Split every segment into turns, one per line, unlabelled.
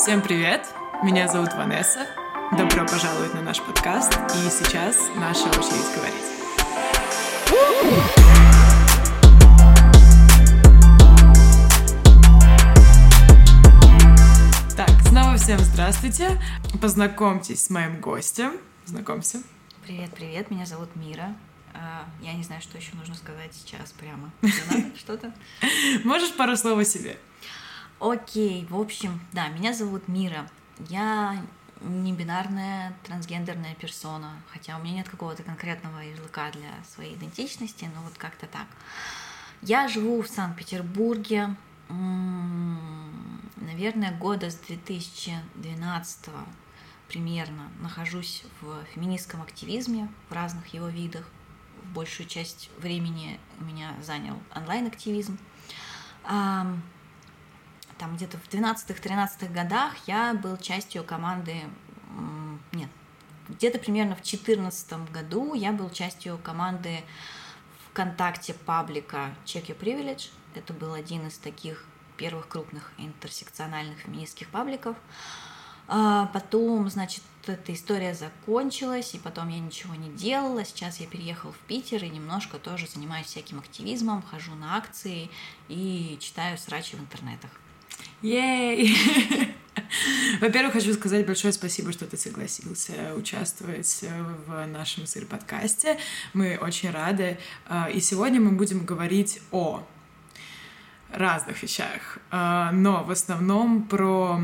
Всем привет! Меня зовут Ванесса. Добро пожаловать на наш подкаст. И сейчас наша очередь говорить. Так, снова всем здравствуйте. Познакомьтесь с моим гостем. Знакомься.
Привет, привет, меня зовут Мира. А, Я не знаю, что еще нужно сказать сейчас прямо. Что-то?
Можешь пару слов о себе?
Окей, в общем, да, меня зовут Мира. Я не бинарная трансгендерная персона, хотя у меня нет какого-то конкретного ярлыка для своей идентичности, но вот как-то так. Я живу в Санкт-Петербурге, наверное, года с 2012 примерно нахожусь в феминистском активизме в разных его видах. Большую часть времени у меня занял онлайн-активизм. Ам, Там где-то в 12-13 годах я был частью команды... Нет, где-то примерно в 2014 году я был частью команды ВКонтакте паблика Check Your Privilege. Это был один из таких первых крупных интерсекциональных феминистских пабликов. А Потом, значит, эта история закончилась, и потом я ничего не делала. Сейчас я переехал в Питер и немножко тоже занимаюсь всяким активизмом, хожу на акции и читаю срачи в интернетах.
Ей! Во-первых, хочу сказать большое спасибо, что ты согласился участвовать в нашем сыр-подкасте. Мы очень рады. А, И сегодня мы будем говорить о разных вещах, А, но в основном про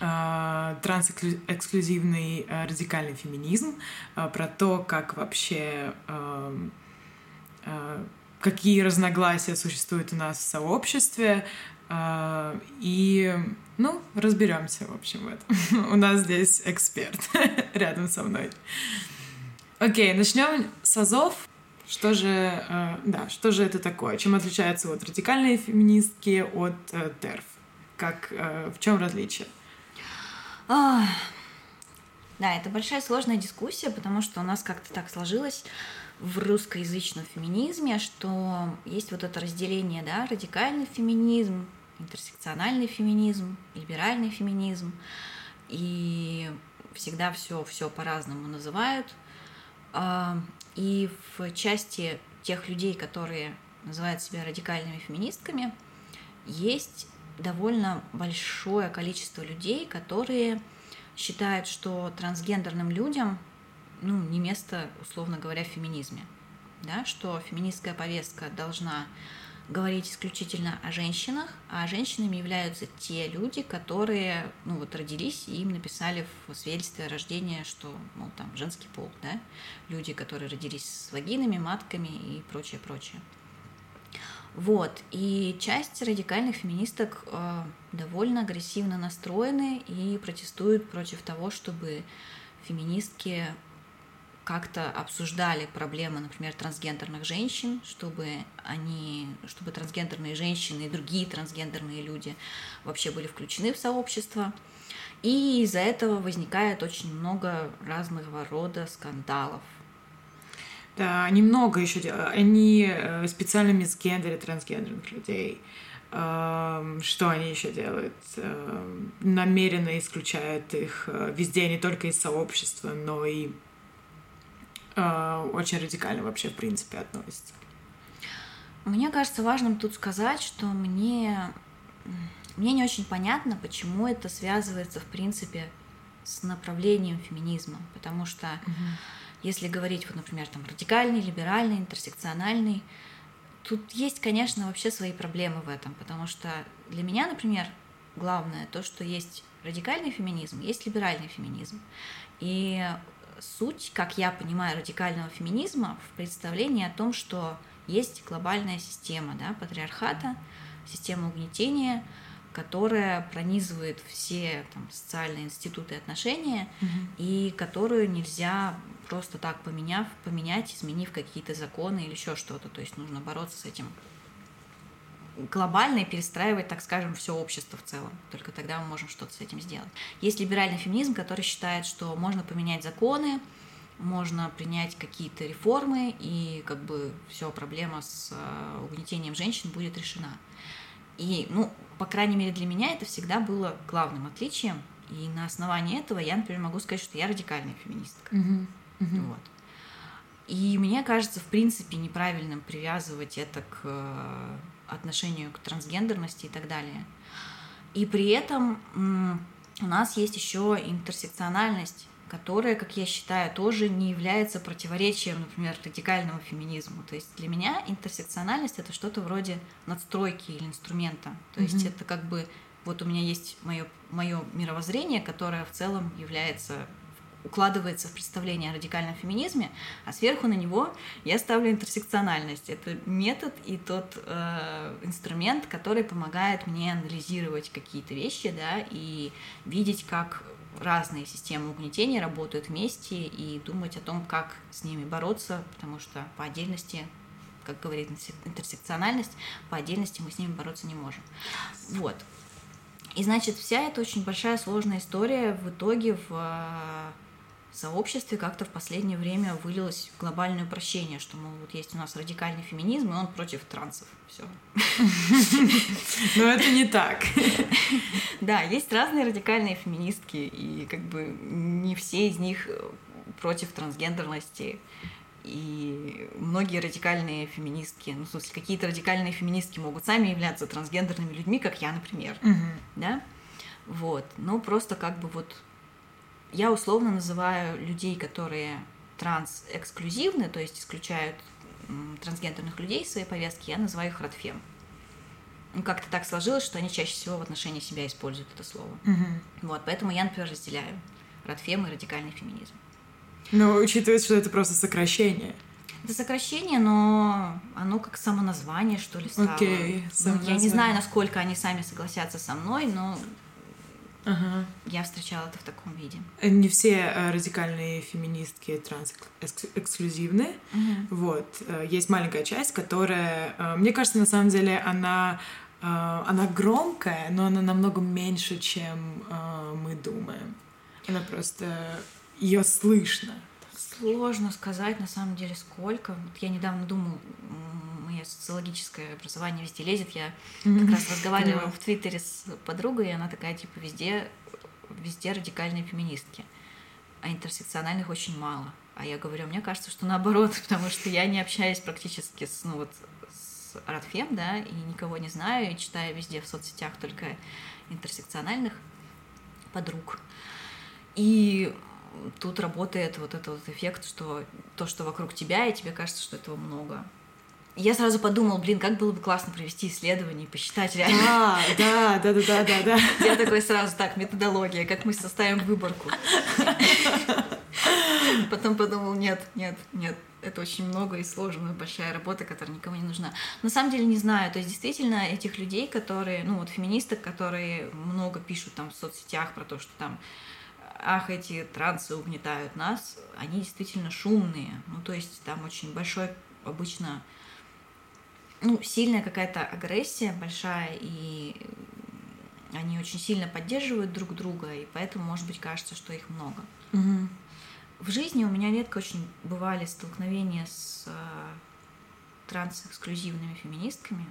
а, трансэксклюзивный радикальный феминизм, про то, как вообще какие разногласия существуют у нас в сообществе, и, ну, разберемся, в общем, в этом. У нас здесь эксперт рядом со мной. Окей, начнем с азов. Что же, э, да, что же это такое? Чем отличается от радикальной феминистки от э, ТЕРФ? Как, э, в чем различие?
Да, это большая сложная дискуссия, потому что у нас как-то так сложилось в русскоязычном феминизме, что есть вот это разделение, да, радикальный феминизм, интерсекциональный феминизм, либеральный феминизм, и всегда все все по-разному называют. А, И в части тех людей, которые называют себя радикальными феминистками, есть довольно большое количество людей, которые считают, что трансгендерным людям ну, не место, условно говоря, в феминизме. Да, что феминистская повестка должна говорить исключительно о женщинах, а женщинами являются те люди, которые ну, вот, родились и им написали в свидетельстве о рождении, что мол, там женский пол, да? люди, которые родились с вагинами, матками и прочее, прочее. Вот, и часть радикальных феминисток э, довольно агрессивно настроены и протестуют против того, чтобы феминистки как-то обсуждали проблемы, например, трансгендерных женщин, чтобы они, чтобы трансгендерные женщины и другие трансгендерные люди вообще были включены в сообщество. И из-за этого возникает очень много разного рода скандалов.
Да, они много еще делают. Они э, специально мисгендерят трансгендерных людей. Эм, Что они еще делают? Эм, Намеренно исключают их э, везде, не только из сообщества, но и э, очень радикально вообще, в принципе, относятся.
Мне кажется важным тут сказать, что мне, мне не очень понятно, почему это связывается, в принципе, с направлением феминизма. Потому что если говорить, вот, например, там, радикальный, либеральный, интерсекциональный, тут есть, конечно, вообще свои проблемы в этом. Потому что для меня, например, главное то, что есть радикальный феминизм, есть либеральный феминизм. И суть, как я понимаю, радикального феминизма в представлении о том, что есть глобальная система да, патриархата, система угнетения, которая пронизывает все там, социальные институты и отношения, и которую нельзя просто так поменяв, поменять, изменив какие-то законы или еще что-то. То есть нужно бороться с этим глобально и перестраивать, так скажем, все общество в целом. Только тогда мы можем что-то с этим сделать. Есть либеральный феминизм, который считает, что можно поменять законы, можно принять какие-то реформы, и как бы все, проблема с э, угнетением женщин будет решена. И, ну, по крайней мере, для меня это всегда было главным отличием. И на основании этого я, например, могу сказать, что я радикальная феминистка.
Мгм. Мгм.
Вот. И мне кажется, в принципе, неправильным привязывать это к э, отношению к трансгендерности и так далее. И при этом у нас есть еще интерсекциональность, которая, как я считаю, тоже не является противоречием, например, радикальному феминизму. То есть для меня интерсекциональность это что-то вроде надстройки или инструмента. То есть
Мгм.
это как бы вот у меня есть мое, мое мировоззрение, которое в целом является укладывается в представление о радикальном феминизме, а сверху на него я ставлю интерсекциональность. Это метод и тот э, инструмент, который помогает мне анализировать какие-то вещи, да, и видеть, как разные системы угнетения работают вместе и думать о том, как с ними бороться, потому что по отдельности, как говорит интерсек- интерсекциональность, по отдельности мы с ними бороться не можем. Вот. И значит, вся эта очень большая сложная история в итоге в э, сообществе как-то в последнее время вылилось в глобальное упрощение, что, мол, вот есть у нас радикальный феминизм, и он против трансов. Все.
Но это не так.
Да, есть разные радикальные феминистки, и как бы не все из них э, против трансгендерности. И многие радикальные феминистки, ну, в смысле, какие-то радикальные феминистки могут сами являться трансгендерными людьми, как я, например. Да, вот, но просто как бы вот я условно называю людей, которые транс-эксклюзивны, то есть исключают трансгендерных людей из своей повестки, я называю их радфем. Ну, как-то так сложилось, что они чаще всего в отношении себя используют это слово.
Мгм.
Вот, поэтому я, например, разделяю радфем и радикальный феминизм.
Но учитывая, что это просто сокращение.
Это сокращение, но оно как самоназвание, что ли, стало.
Окей,
Ну, я не знаю, насколько они сами согласятся со мной, но
Ага.
я встречала это в таком виде.
Не все э, радикальные феминистки транс-эксклюзивны. Вот. Э, Есть маленькая часть, которая, э, мне кажется, на самом деле она, э, она громкая, но она намного меньше, чем э, мы думаем. Она просто... Ее слышно.
Сложно сказать, на самом деле, сколько. Вот я недавно думала, мое социологическое образование везде лезет. Я как раз разговаривала в Твиттере с подругой, и она такая, типа, везде, везде радикальные феминистки. А интерсекциональных очень мало. А я говорю, мне кажется, что наоборот, потому что я не общаюсь практически с, ну вот, с Радфем, да, и никого не знаю, и читаю везде в соцсетях только интерсекциональных подруг. И тут работает вот этот вот эффект, что то, что вокруг тебя, и тебе кажется, что этого много. Я сразу подумал, блин, как было бы классно провести исследование и посчитать реально.
Да, да, да, да, да, да.
Я такой сразу, так, методология, как мы составим выборку. Потом подумал, нет, нет, нет, это очень много и сложная большая работа, которая никому не нужна. На самом деле не знаю, то есть действительно этих людей, которые, ну вот феминисток, которые много пишут там в соцсетях про то, что там ах, эти трансы угнетают нас, они действительно шумные. Ну, то есть там очень большой обычно ну, сильная какая-то агрессия большая, и они очень сильно поддерживают друг друга, и поэтому, может быть, кажется, что их много.
Мгм.
В жизни у меня редко очень бывали столкновения с э, трансэксклюзивными феминистками.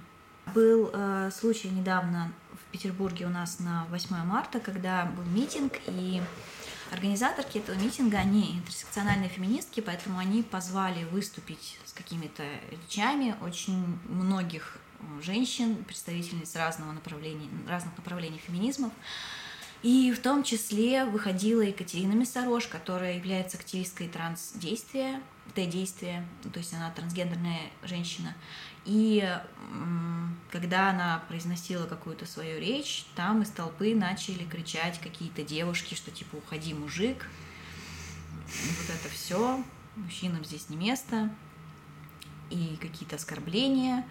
Был э, случай недавно в Петербурге у нас на 8 марта, когда был митинг, и организаторки этого митинга, они интерсекциональные феминистки, поэтому они позвали выступить с какими-то речами очень многих э, женщин, представительниц разного направления, разных направлений феминизмов. И в том числе выходила Екатерина Мясорож, которая является активисткой трансдействия, Т-действия, то есть она трансгендерная женщина. И когда она произносила какую-то свою речь, там из толпы начали кричать какие-то девушки, что типа «Уходи, мужик!» Вот это все, мужчинам здесь не место. И какие-то оскорбления.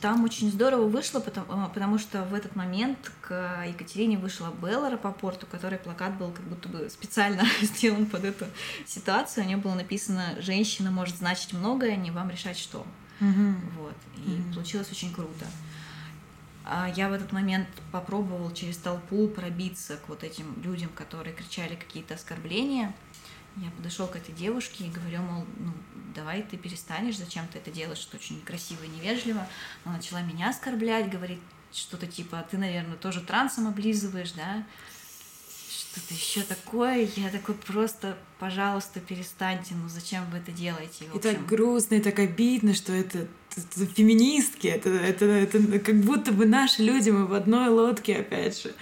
Там очень здорово вышло, потому, а, потому что в этот момент к Екатерине вышла Белла Рапопорт, у которой плакат был как будто бы специально сделан под эту ситуацию. У нее было написано «Женщина может значить многое, не вам решать что».
Мгм.
Вот. И
Мгм.
получилось очень круто. А я в этот момент попробовал через толпу пробиться к вот этим людям, которые кричали какие-то оскорбления. Я подошел к этой девушке и говорю, мол, ну, давай ты перестанешь, зачем ты это делаешь, что очень некрасиво и невежливо. Она начала меня оскорблять, говорит что-то типа, ты, наверное, тоже трансом облизываешь, да? Что-то еще такое. Я такой просто, пожалуйста, перестаньте, ну зачем вы это делаете?
И так грустно, и так обидно, что это, феминистки, это, это, это как будто бы наши люди, мы в одной лодке, опять же.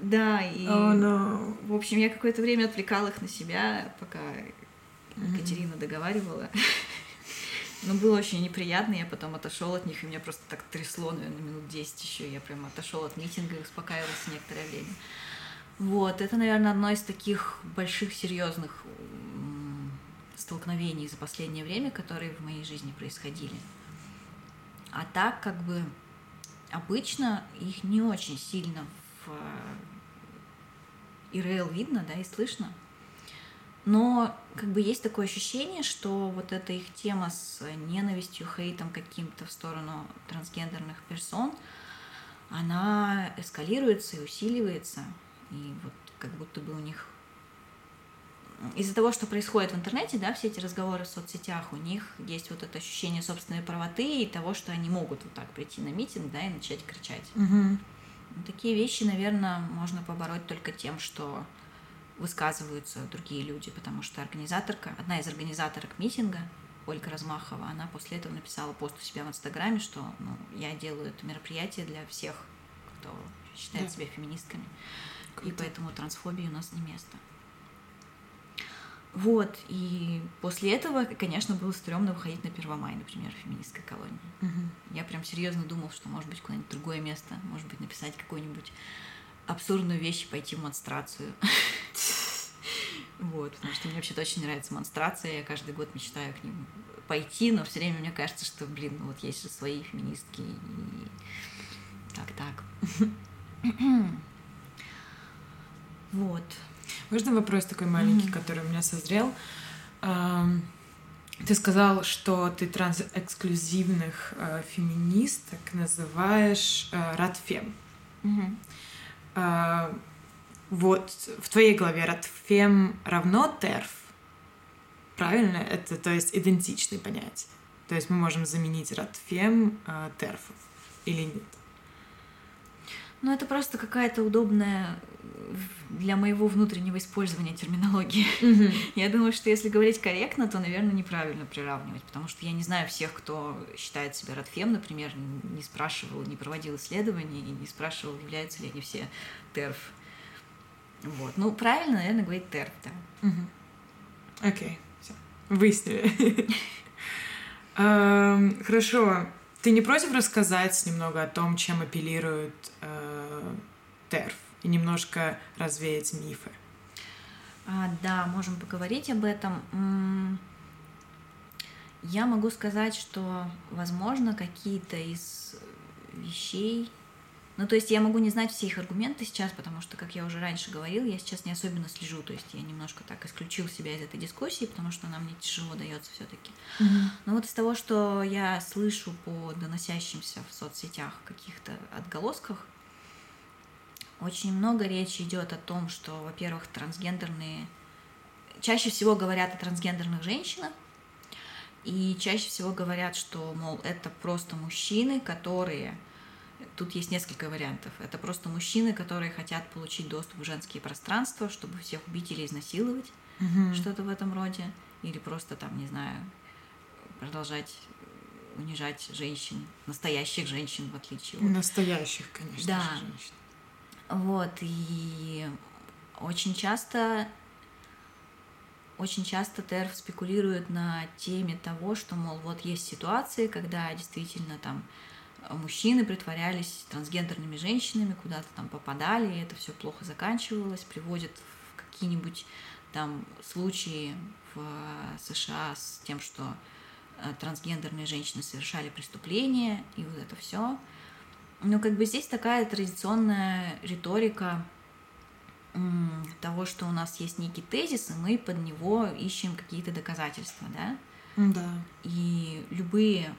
Да, и,
oh, no.
в общем, я какое-то время отвлекала их на себя, пока mm-hmm. Екатерина договаривала. Но было очень неприятно, я потом отошел от них, и меня просто так трясло, наверное, минут 10 еще. Я прям отошел от митинга и успокаивался некоторое время. Вот, это, наверное, одно из таких больших, серьезных столкновений за последнее время, которые в моей жизни происходили. А так, как бы, обычно их не очень сильно в ИРЛ видно, да, и слышно. Но как бы есть такое ощущение, что вот эта их тема с ненавистью, хейтом каким-то в сторону трансгендерных персон, она эскалируется и усиливается. И вот как будто бы у них из-за того, что происходит в интернете, да, все эти разговоры в соцсетях, у них есть вот это ощущение собственной правоты и того, что они могут вот так прийти на митинг, да, и начать кричать.
Угу.
Такие вещи, наверное, можно побороть только тем, что высказываются другие люди, потому что организаторка, одна из организаторок митинга, Ольга Размахова, она после этого написала пост у себя в Инстаграме, что ну, я делаю это мероприятие для всех, кто считает да. себя феминистками, Круто. и поэтому трансфобии у нас не место. Вот, и после этого, конечно, было стрёмно выходить на Первомай, например, в феминистской колонии.
Угу.
Я прям серьезно думал, что, может быть, куда-нибудь другое место, может быть, написать какую-нибудь абсурдную вещь и пойти в монстрацию. Вот, потому что мне вообще-то очень нравится монстрация, я каждый год мечтаю к ним пойти, но все время мне кажется, что, блин, ну вот есть же свои феминистки, и так так. Вот.
Можно вопрос такой маленький, который у меня созрел? Ты сказал, что ты трансэксклюзивных э, феминисток называешь э, радфем.
Mm-hmm.
Э, вот в твоей голове радфем равно терф. Правильно? Это, то есть, идентичные понятия. То есть мы можем заменить радфем э, терфом или нет?
Ну, это просто какая-то удобная для моего внутреннего использования терминологии.
Mm-hmm.
Я думаю, что если говорить корректно, то, наверное, неправильно приравнивать, потому что я не знаю всех, кто считает себя радфем, например, не спрашивал, не проводил исследований, не спрашивал, являются ли они все терф. Вот. Ну, правильно, наверное, говорить терф, да.
Окей, okay. все. Выяснили. Эм, хорошо. Ты не против рассказать немного о том, чем апеллирует э, ТЕРФ и немножко развеять мифы?
А, да, можем поговорить об этом. Я могу сказать, что, возможно, какие-то из вещей ну, то есть я могу не знать все их аргументы сейчас, потому что, как я уже раньше говорил, я сейчас не особенно слежу. То есть я немножко так исключил себя из этой дискуссии, потому что она мне тяжело дается все-таки.
Mm-hmm.
Но вот из того, что я слышу по доносящимся в соцсетях каких-то отголосках, очень много речи идет о том, что, во-первых, трансгендерные чаще всего говорят о трансгендерных женщинах, и чаще всего говорят, что, мол, это просто мужчины, которые Тут есть несколько вариантов. Это просто мужчины, которые хотят получить доступ в женские пространства, чтобы всех убить или изнасиловать,
угу.
что-то в этом роде. Или просто там, не знаю, продолжать унижать женщин, настоящих женщин, в отличие от...
Настоящих, конечно
да.
же, женщин.
Вот, и очень часто очень часто ТЭРФ спекулирует на теме того, что, мол, вот есть ситуации, когда действительно там мужчины притворялись трансгендерными женщинами, куда-то там попадали, и это все плохо заканчивалось, приводит в какие-нибудь там случаи в США с тем, что э, трансгендерные женщины совершали преступления, и вот это все. Но как бы здесь такая традиционная риторика того, что у нас есть некий тезис, и мы под него ищем какие-то доказательства, да?
Да.
И любые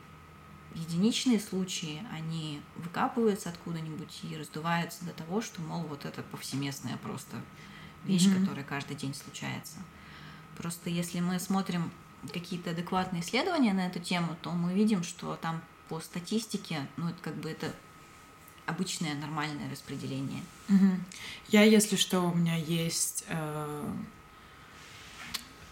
единичные случаи, они выкапываются откуда-нибудь и раздуваются до того, что, мол, вот это повсеместная просто вещь, mm-hmm. которая каждый день случается. Просто если мы смотрим какие-то адекватные исследования на эту тему, то мы видим, что там по статистике, ну, это как бы это обычное нормальное распределение.
Угу. Я, если что, у меня есть э,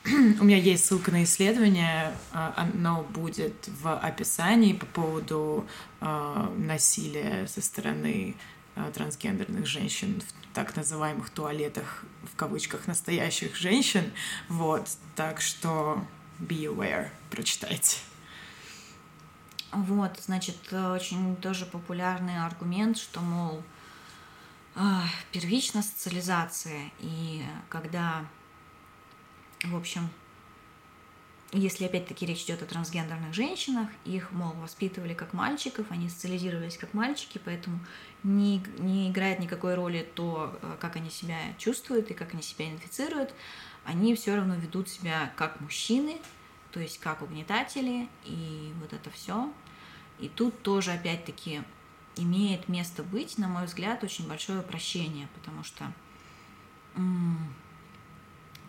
у меня есть ссылка на исследование, э, оно будет в описании по поводу э, насилия со стороны э, трансгендерных женщин в так называемых туалетах, в кавычках, настоящих женщин. Вот, так что be aware, прочитайте.
Вот, значит, очень тоже популярный аргумент, что, мол, первичная социализация, и когда, в общем, если опять-таки речь идет о трансгендерных женщинах, их, мол, воспитывали как мальчиков, они социализировались как мальчики, поэтому не, не играет никакой роли то, как они себя чувствуют и как они себя инфицируют, они все равно ведут себя как мужчины, то есть как угнетатели, и вот это все. И тут тоже, опять-таки, имеет место быть, на мой взгляд, очень большое упрощение, потому что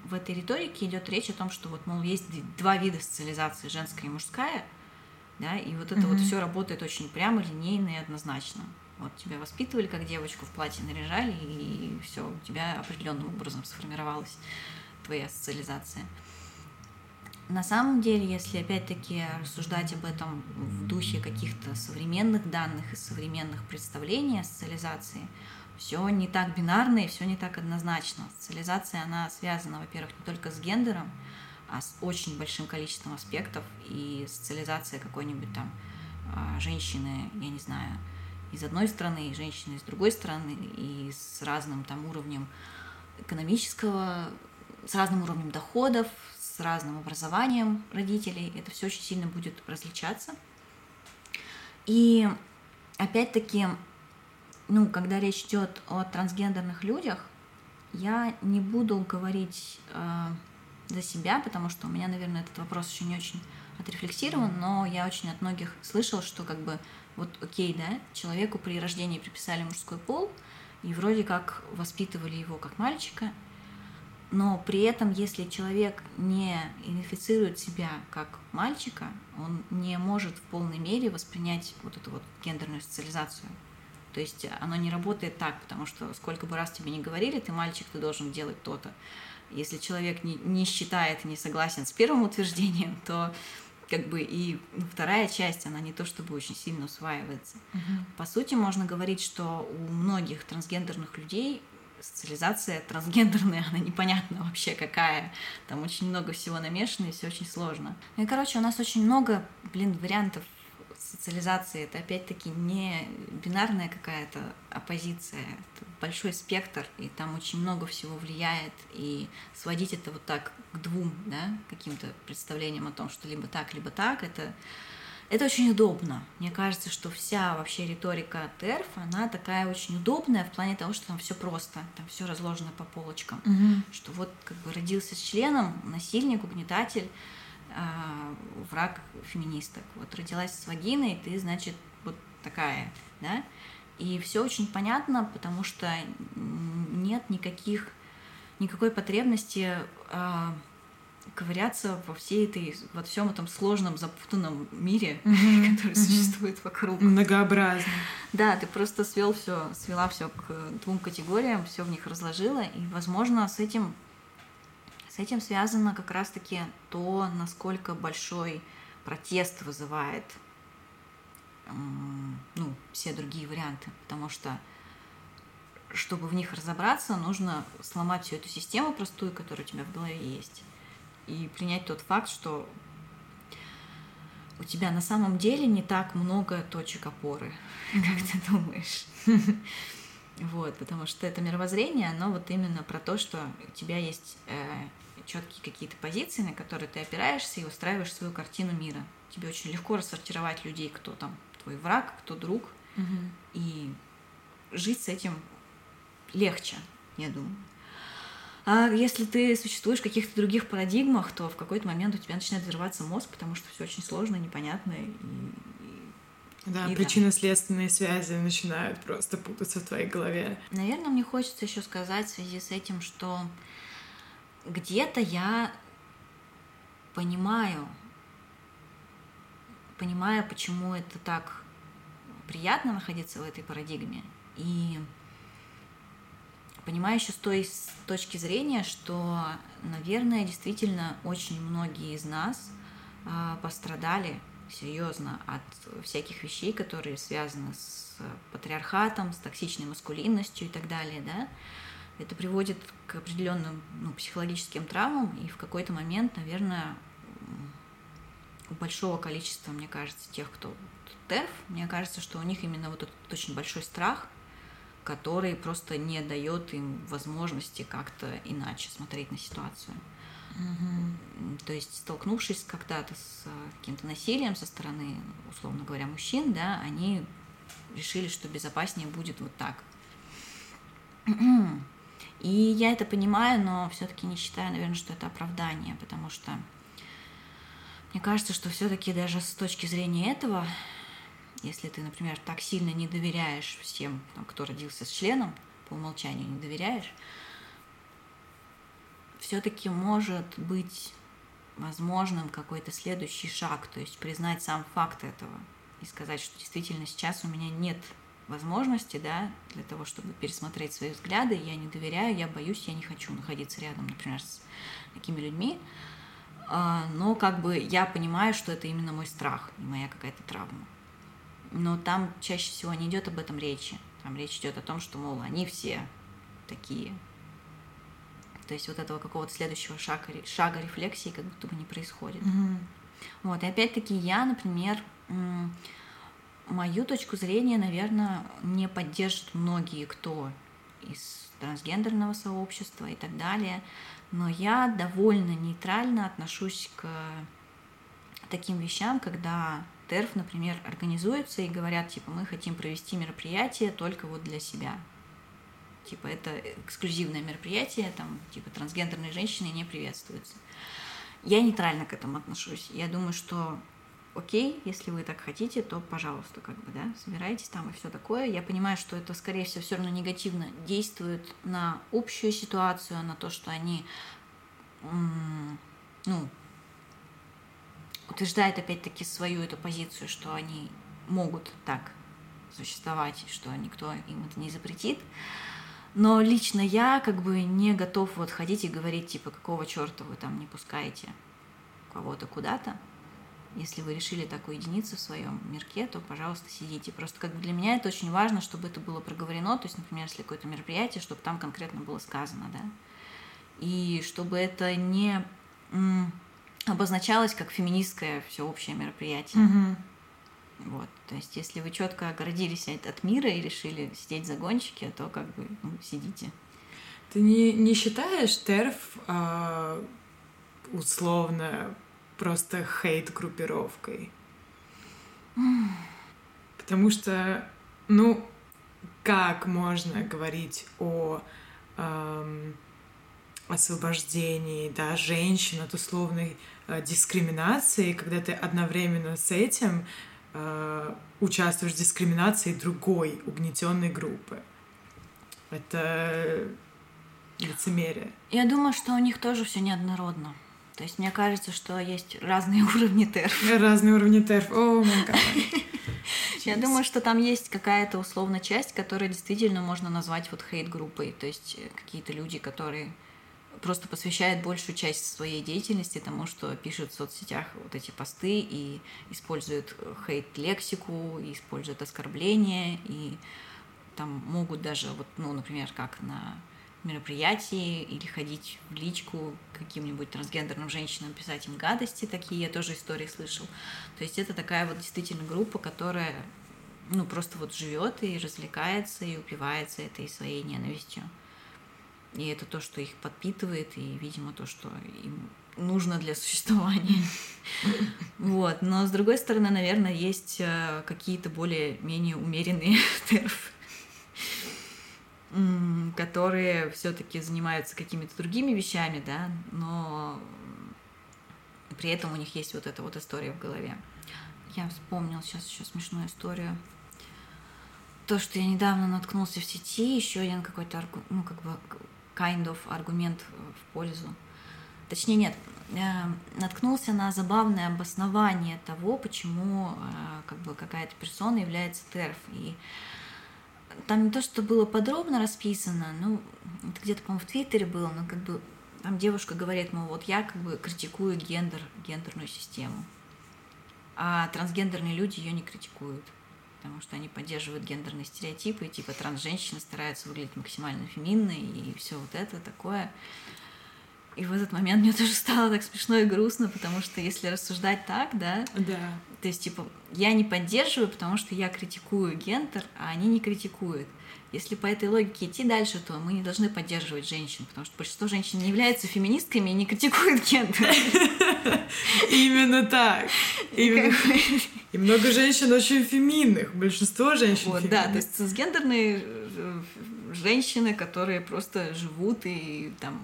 в этой риторике идет речь о том, что вот, мол, есть два вида социализации, женская и мужская, да, и вот это mm-hmm. вот все работает очень прямо, линейно и однозначно. Вот тебя воспитывали как девочку в платье наряжали, и все, у тебя определенным образом сформировалась твоя социализация. На самом деле, если опять-таки рассуждать об этом в духе каких-то современных данных и современных представлений о социализации, все не так бинарно и все не так однозначно. Социализация, она связана, во-первых, не только с гендером, а с очень большим количеством аспектов. И социализация какой-нибудь там а, женщины, я не знаю, из одной страны, и женщины из другой страны, и с разным там уровнем экономического, с разным уровнем доходов, с разным образованием родителей, это все очень сильно будет различаться. И опять-таки, ну, когда речь идет о трансгендерных людях, я не буду говорить э, за себя, потому что у меня, наверное, этот вопрос еще не очень отрефлексирован, но я очень от многих слышала, что как бы вот окей, да, человеку при рождении приписали мужской пол, и вроде как воспитывали его как мальчика, но при этом, если человек не идентифицирует себя как мальчика, он не может в полной мере воспринять вот эту вот гендерную социализацию. То есть оно не работает так, потому что сколько бы раз тебе не говорили, ты мальчик, ты должен делать то-то. Если человек не, не считает не согласен с первым утверждением, то как бы и вторая часть, она не то чтобы очень сильно усваивается. Uh-huh. По сути, можно говорить, что у многих трансгендерных людей социализация трансгендерная, она непонятна вообще какая. Там очень много всего намешано, и все очень сложно. Ну и, короче, у нас очень много, блин, вариантов социализации. Это опять-таки не бинарная какая-то оппозиция, это большой спектр, и там очень много всего влияет. И сводить это вот так к двум, да, каким-то представлениям о том, что либо так, либо так, это это очень удобно. Мне кажется, что вся вообще риторика ТЕРФ, она такая очень удобная в плане того, что там все просто, там все разложено по полочкам. Угу. Что вот как бы родился с членом, насильник, угнетатель, враг феминисток. Вот родилась с вагиной, ты, значит, вот такая, да? И все очень понятно, потому что нет никаких, никакой потребности э, ковыряться во всей этой, во всем этом сложном, запутанном мире, mm-hmm. который mm-hmm. существует вокруг.
Многообразно.
Да, ты просто свел все, свела все к двум категориям, все в них разложила, и, возможно, с этим, с этим связано как раз-таки то, насколько большой протест вызывает ну, все другие варианты, потому что чтобы в них разобраться, нужно сломать всю эту систему простую, которая у тебя в голове есть и принять тот факт, что у тебя на самом деле не так много точек опоры, как ты думаешь. Вот, потому что это мировоззрение, оно вот именно про то, что у тебя есть э, четкие какие-то позиции, на которые ты опираешься и устраиваешь свою картину мира. Тебе очень легко рассортировать людей, кто там твой враг, кто друг, угу. и жить с этим легче, я думаю. А если ты существуешь в каких-то других парадигмах, то в какой-то момент у тебя начинает взрываться мозг, потому что все очень сложно, непонятно. И,
да, и причинно-следственные да. связи начинают просто путаться в твоей голове.
Наверное, мне хочется еще сказать в связи с этим, что где-то я понимаю, понимаю, почему это так приятно находиться в этой парадигме. И понимаю еще с той с точки зрения, что, наверное, действительно очень многие из нас а, пострадали серьезно от всяких вещей, которые связаны с патриархатом, с токсичной маскулинностью и так далее, да, это приводит к определенным ну, психологическим травмам, и в какой-то момент, наверное, у большого количества, мне кажется, тех, кто ТЭРФ, мне кажется, что у них именно вот этот очень большой страх, который просто не дает им возможности как-то иначе смотреть на ситуацию. Угу. То есть, столкнувшись когда-то с каким-то насилием со стороны, условно говоря, мужчин, да, они решили, что безопаснее будет вот так. И я это понимаю, но все-таки не считаю, наверное, что это оправдание, потому что мне кажется, что все-таки даже с точки зрения этого, если ты, например, так сильно не доверяешь всем, кто родился с членом, по умолчанию не доверяешь, все-таки может быть возможным какой-то следующий шаг, то есть признать сам факт этого и сказать, что действительно сейчас у меня нет возможности, да, для того, чтобы пересмотреть свои взгляды, я не доверяю, я боюсь, я не хочу находиться рядом, например, с такими людьми, а, но как бы я понимаю, что это именно мой страх, не моя какая-то травма. Но там чаще всего не идет об этом речи. Там речь идет о том, что, мол, они все такие, то есть вот этого какого-то следующего шага, шага рефлексии как будто бы не происходит. Mm-hmm. Вот, и опять-таки я, например, мою точку зрения, наверное, не поддержат многие, кто из трансгендерного сообщества и так далее, но я довольно нейтрально отношусь к таким вещам, когда ТЕРФ, например, организуется и говорят, типа, мы хотим провести мероприятие только вот для себя, типа это эксклюзивное мероприятие, там типа трансгендерные женщины не приветствуются. Я нейтрально к этому отношусь. Я думаю, что окей, если вы так хотите, то пожалуйста, как бы, да, собирайтесь там и все такое. Я понимаю, что это, скорее всего, все равно негативно действует на общую ситуацию, на то, что они, ну, утверждают опять-таки свою эту позицию, что они могут так существовать, что никто им это не запретит. Но лично я как бы не готов вот ходить и говорить, типа, какого черта вы там не пускаете кого-то куда-то. Если вы решили так уединиться в своем мирке, то, пожалуйста, сидите. Просто как бы для меня это очень важно, чтобы это было проговорено. То есть, например, если какое-то мероприятие, чтобы там конкретно было сказано, да. И чтобы это не обозначалось как феминистское всеобщее мероприятие.
Угу.
Вот, то есть, если вы четко оградились от, от мира и решили сидеть за гонщики, то как бы ну, сидите.
Ты не, не считаешь ТЕРФ э, условно просто хейт-группировкой? Потому что, ну, как можно говорить о эм, освобождении, да, женщин от условной э, дискриминации, когда ты одновременно с этим э, участвуешь в дискриминации другой угнетенной группы. Это лицемерие.
Я думаю, что у них тоже все неоднородно. То есть мне кажется, что есть разные уровни ТЭРФ.
Разные уровни ТЭРФ. О, мой
Я думаю, что там есть какая-то условно часть, которая действительно можно назвать вот хейт-группой. То есть э, какие-то люди, которые просто посвящает большую часть своей деятельности тому, что пишет в соцсетях вот эти посты и использует э, хейт-лексику, и использует оскорбления, и там могут даже, вот, ну, например, как на мероприятии или ходить в личку каким-нибудь трансгендерным женщинам, писать им гадости такие, я тоже истории слышал. То есть это такая вот действительно группа, которая ну, просто вот живет и развлекается, и упивается этой своей ненавистью. И это то, что их подпитывает, и, видимо, то, что им нужно для существования. Вот. Но, с другой стороны, наверное, есть э, какие-то более-менее умеренные терф, которые все-таки занимаются какими-то другими вещами, да, но при этом у них есть вот эта вот история в голове. Я вспомнил сейчас еще смешную историю. То, что я недавно наткнулся в сети, еще один какой-то, ну, как бы kind of аргумент в пользу. Точнее, нет, э, наткнулся на забавное обоснование того, почему э, как бы какая-то персона является ТЕРФ. И там не то, что было подробно расписано, ну, это где-то, по-моему, в Твиттере было, но как бы там девушка говорит, мол, вот я как бы критикую гендер, гендерную систему, а трансгендерные люди ее не критикуют, потому что они поддерживают гендерные стереотипы, типа транс-женщины стараются выглядеть максимально феминной и все вот это такое. И в этот момент мне тоже стало так смешно и грустно, потому что если рассуждать так, да,
да.
То есть, типа, я не поддерживаю, потому что я критикую гендер, а они не критикуют. Если по этой логике идти дальше, то мы не должны поддерживать женщин, потому что большинство женщин не являются феминистками и не критикуют гендер.
Именно так. И много женщин очень феминных. Большинство женщин
Вот, да, то есть трансгендерные э, женщины, которые просто живут и там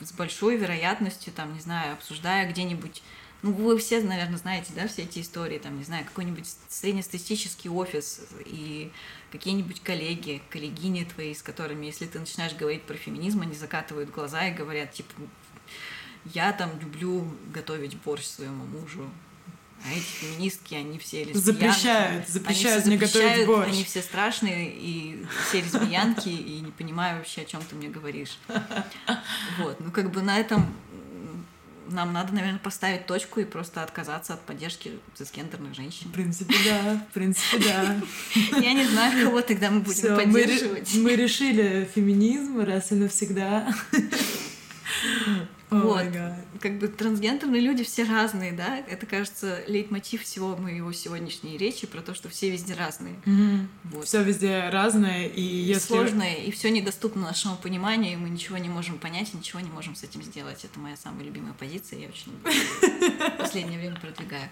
с большой вероятностью, там, не знаю, обсуждая где-нибудь ну, вы все, наверное, знаете, да, все эти истории, там, не знаю, какой-нибудь среднестатистический офис и какие-нибудь коллеги, коллегини твои, с которыми, если ты начинаешь говорить про феминизм, они закатывают глаза и говорят, типа, я там люблю готовить борщ своему мужу, а эти феминистки, они все лесбиянки.
Запрещают, запрещают мне готовить борщ.
Они все страшные, и все лесбиянки, и не понимаю вообще, о чем ты мне говоришь. Вот, ну как бы на этом нам надо, наверное, поставить точку и просто отказаться от поддержки цисгендерных женщин.
В принципе, да. В принципе, да.
Я не знаю, кого тогда мы будем Всё, поддерживать.
Мы, мы решили феминизм раз и навсегда.
Вот. Oh как бы трансгендерные люди все разные, да? Это, кажется, лейтмотив всего моего сегодняшней речи про то, что все везде разные.
Mm-hmm. Вот. Все везде разное и, и если...
сложное, и все недоступно нашему пониманию, и мы ничего не можем понять, и ничего не можем с этим сделать. Это моя самая любимая позиция, я очень в последнее время продвигаю.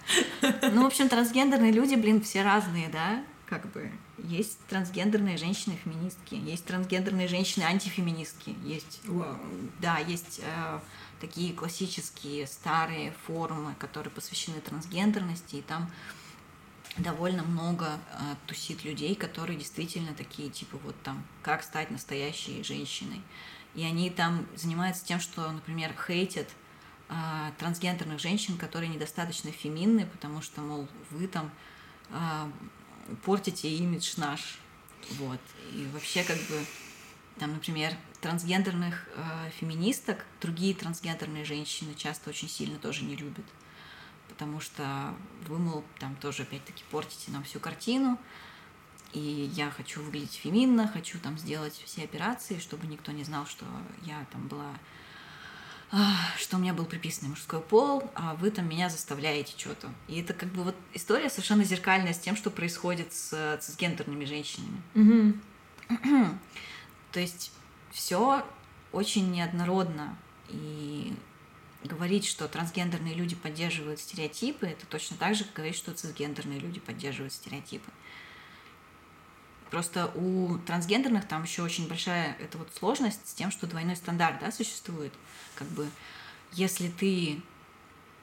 Ну, в общем, трансгендерные люди, блин, все разные, да? как бы есть трансгендерные женщины-феминистки, есть трансгендерные женщины-антифеминистки, есть, wow. да, есть э, такие классические старые форумы, которые посвящены трансгендерности, и там довольно много э, тусит людей, которые действительно такие, типа вот там, как стать настоящей женщиной. И они там занимаются тем, что, например, хейтят э, трансгендерных женщин, которые недостаточно феминны, потому что, мол, вы там э, портите имидж наш. Вот. И вообще как бы там, например, трансгендерных э, феминисток другие трансгендерные женщины часто очень сильно тоже не любят, потому что вы, мол, там тоже опять-таки портите нам всю картину, и я хочу выглядеть феминно, хочу там сделать все операции, чтобы никто не знал, что я там была что у меня был приписанный мужской пол, а вы там меня заставляете что-то. И это как бы вот история совершенно зеркальная с тем, что происходит с цисгендерными женщинами.
Mm-hmm.
То есть все очень неоднородно. И говорить, что трансгендерные люди поддерживают стереотипы, это точно так же, как говорить, что цисгендерные люди поддерживают стереотипы. Просто у трансгендерных там еще очень большая эта вот сложность с тем, что двойной стандарт да, существует. Как бы если ты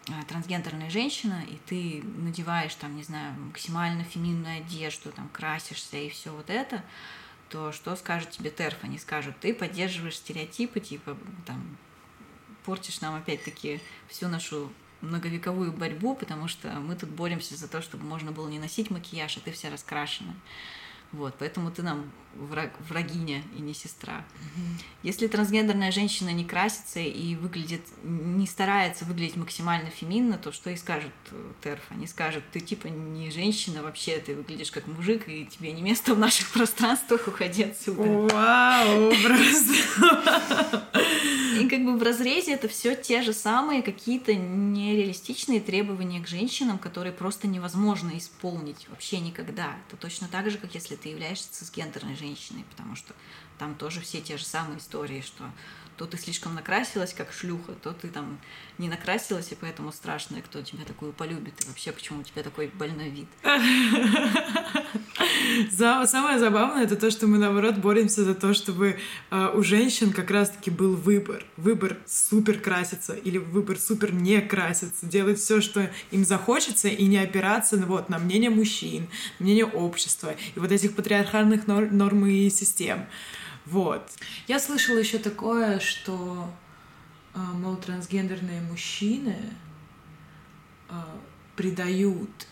а, трансгендерная женщина, и ты надеваешь там, не знаю, максимально феминную одежду, там красишься и все вот это, то что скажет тебе ТЕРФ? Они скажут, ты поддерживаешь стереотипы, типа там портишь нам опять-таки всю нашу многовековую борьбу, потому что мы тут боремся за то, чтобы можно было не носить макияж, а ты вся раскрашена. Вот, поэтому ты нам враг, врагиня и не сестра.
Mm-hmm.
Если трансгендерная женщина не красится и выглядит, не старается выглядеть максимально феминно, то что и скажет э, Терф? Они скажут, ты типа не женщина вообще, ты выглядишь как мужик, и тебе не место в наших пространствах, уходи отсюда.
Вау, просто.
И как бы в разрезе это все те же самые какие-то нереалистичные требования к женщинам, которые просто невозможно исполнить вообще никогда. Это точно так же, как если ты являешься цисгендерной женщиной, потому что там тоже все те же самые истории, что то ты слишком накрасилась, как шлюха, то ты там не накрасилась, и поэтому страшно, кто тебя такую полюбит, и вообще почему у тебя такой больной вид.
Самое забавное это то, что мы наоборот боремся за то, чтобы э, у женщин как раз-таки был выбор. Выбор супер краситься или выбор супер не краситься. Делать все, что им захочется, и не опираться на, вот, на мнение мужчин, мнение общества и вот этих патриархальных норм и систем. Вот. Я слышала еще такое, что а, мол, трансгендерные мужчины а, предают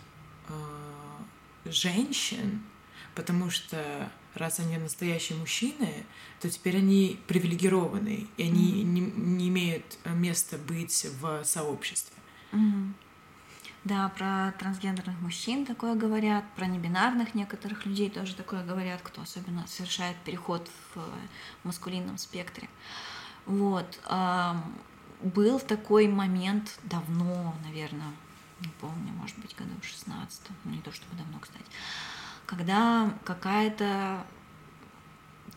а, женщин, потому что раз они настоящие мужчины, то теперь они привилегированы, и они mm-hmm. не, не имеют места быть в сообществе.
Mm-hmm. Да, про трансгендерных мужчин такое говорят, про небинарных некоторых людей тоже такое говорят, кто особенно совершает переход в маскулинном спектре. Вот. Был такой момент давно, наверное, не помню, может быть, году в 16 ну не то чтобы давно, кстати, когда какая-то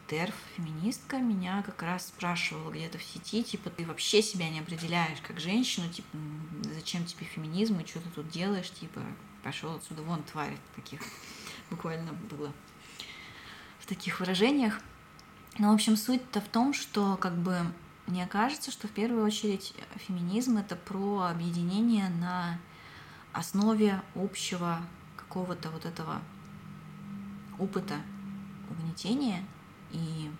терф, феминистка, меня как раз спрашивала где-то в сети, типа, ты вообще себя не определяешь как женщину, типа, зачем тебе феминизм? И что ты тут делаешь, типа, пошел отсюда, вон, тварь, таких буквально было в таких выражениях. Ну, в общем, суть-то в том, что, как бы, мне кажется, что в первую очередь феминизм — это про объединение на основе общего какого-то вот этого опыта угнетения — и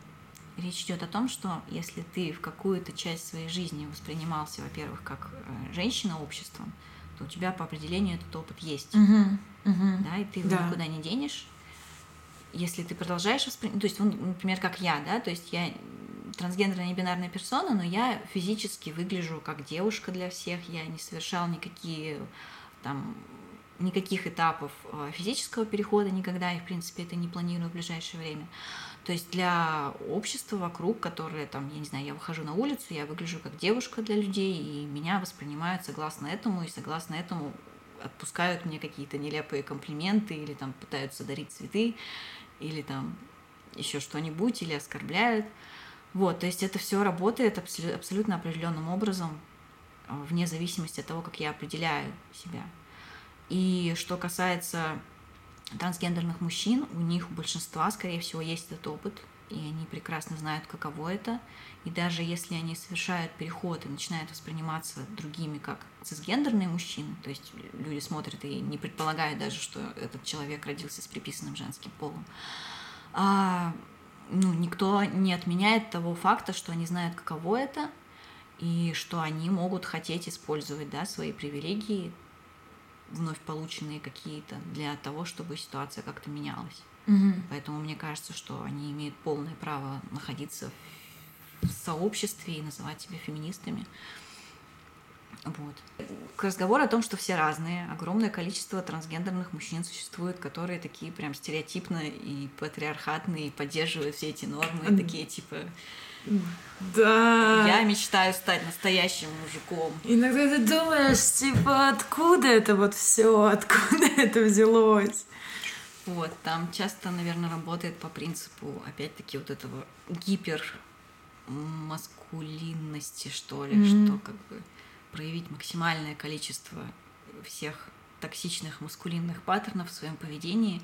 речь идет о том, что если ты в какую-то часть своей жизни воспринимался, во-первых, как э, женщина обществом, то у тебя по определению этот опыт есть.
Угу, угу.
Да, и ты его да. никуда не денешь. Если ты продолжаешь воспринимать, то есть, например, как я, да, то есть я трансгендерная бинарная персона, но я физически выгляжу как девушка для всех, я не совершал никакие там никаких этапов э, физического перехода никогда, и, в принципе, это не планирую в ближайшее время. То есть для общества вокруг, которое там, я не знаю, я выхожу на улицу, я выгляжу как девушка для людей, и меня воспринимают согласно этому, и согласно этому отпускают мне какие-то нелепые комплименты, или там пытаются дарить цветы, или там еще что-нибудь, или оскорбляют. Вот, то есть это все работает абсолютно определенным образом, э, вне зависимости от того, как я определяю себя. И что касается трансгендерных мужчин, у них у большинства, скорее всего, есть этот опыт, и они прекрасно знают, каково это. И даже если они совершают переход и начинают восприниматься другими как цисгендерные мужчины, то есть люди смотрят и не предполагают даже, что этот человек родился с приписанным женским полом, а, ну, никто не отменяет того факта, что они знают, каково это, и что они могут хотеть использовать да, свои привилегии вновь полученные какие-то для того, чтобы ситуация как-то менялась.
Угу.
Поэтому мне кажется, что они имеют полное право находиться в сообществе и называть себя феминистами. Вот. К разговору о том, что все разные, огромное количество трансгендерных мужчин существует, которые такие прям стереотипно и патриархатные, и поддерживают все эти нормы, и такие типа
да.
Я мечтаю стать настоящим мужиком.
Иногда ты думаешь, типа, откуда это вот все, откуда это взялось?
Вот, там часто, наверное, работает по принципу, опять-таки, вот этого гипер маскулинности, что ли, mm-hmm. что как бы проявить максимальное количество всех токсичных маскулинных паттернов в своем поведении,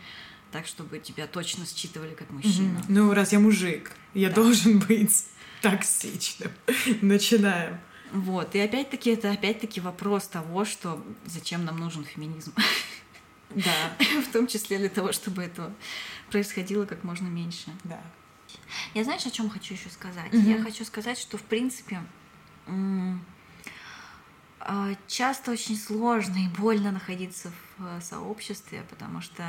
так, чтобы тебя точно считывали как мужчину. Mm-hmm.
Ну, раз я мужик, я да. должен быть токсичным. Начинаем.
Вот, и опять-таки это опять-таки вопрос того, что зачем нам нужен феминизм.
Да.
В том числе для того, чтобы это происходило как можно меньше.
Да.
Я знаешь, о чем хочу еще сказать? Mm-hmm. Я хочу сказать, что в принципе а, часто очень сложно и больно находиться в э, сообществе, потому что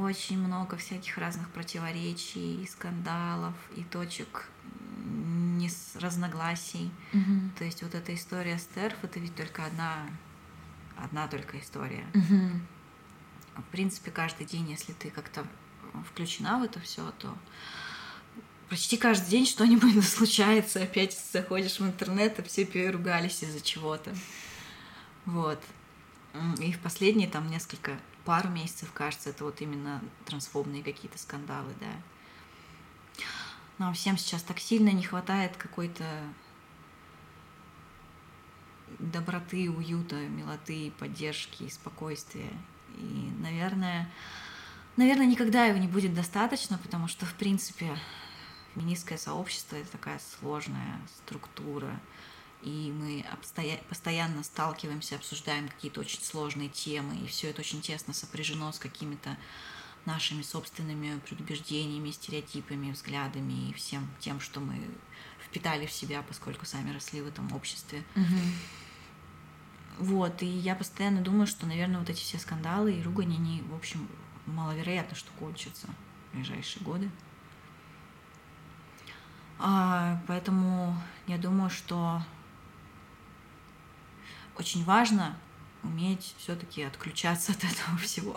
очень много всяких разных противоречий, скандалов и точек не разногласий.
Mm-hmm.
То есть вот эта история с ТЕРФ это ведь только одна, одна только история.
Mm-hmm.
В принципе, каждый день, если ты как-то включена в это все, то почти каждый день что-нибудь случается. Опять заходишь в интернет, и все переругались из-за чего-то. Вот. И в последние там несколько, пару месяцев, кажется, это вот именно трансфобные какие-то скандалы, да. Нам всем сейчас так сильно не хватает какой-то доброты, уюта, милоты, поддержки, спокойствия. И, наверное, наверное, никогда его не будет достаточно, потому что, в принципе, феминистское сообщество — это такая сложная структура, и мы постоянно сталкиваемся, обсуждаем какие-то очень сложные темы, и все это очень тесно сопряжено с какими-то нашими собственными предубеждениями, стереотипами, взглядами и всем тем, что мы впитали в себя, поскольку сами росли в этом обществе.
Мгм.
Вот, и я постоянно думаю, что, наверное, вот эти все скандалы и ругань, они, в общем, маловероятно, что кончатся в ближайшие годы. А, поэтому я думаю, что очень важно уметь все-таки отключаться от этого всего.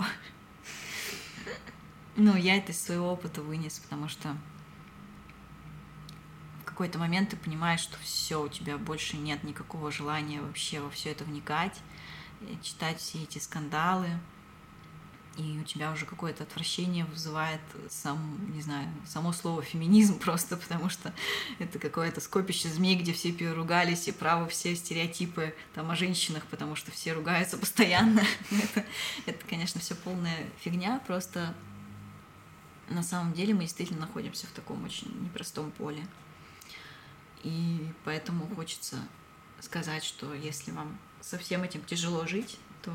Ну, я это из своего опыта вынес, потому что в какой-то момент ты понимаешь, что все, у тебя больше нет никакого желания вообще во все это вникать, э, читать все эти скандалы, и у тебя уже какое-то отвращение вызывает сам, не знаю, само слово феминизм просто, потому что это какое-то скопище змей, где все переругались, и право все стереотипы там о женщинах, потому что все ругаются постоянно. это, это, конечно, все полная фигня, просто на самом деле мы действительно находимся в таком очень непростом поле. И поэтому хочется сказать, что если вам со всем этим тяжело жить, то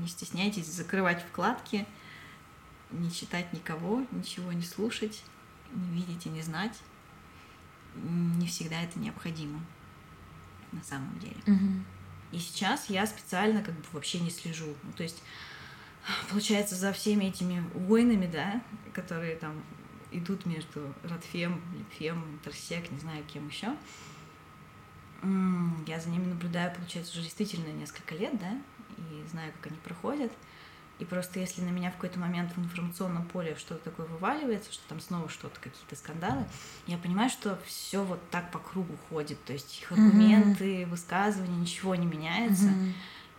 не стесняйтесь закрывать вкладки, не читать никого, ничего не слушать, не видеть и не знать. Не всегда это необходимо на самом деле.
Мгм.
И сейчас я специально как бы вообще не слежу. Ну, то есть, получается, за всеми этими войнами, да, которые там идут между Радфем, Липфем, Интерсек, не знаю, кем еще. Я за ними наблюдаю, получается, уже действительно несколько лет, да, и знаю, как они проходят. И просто если на меня в какой-то момент в информационном поле что-то такое вываливается, что там снова что-то, какие-то скандалы, я понимаю, что все вот так по кругу ходит. То есть их аргументы, высказывания, ничего не меняется.
Мгм.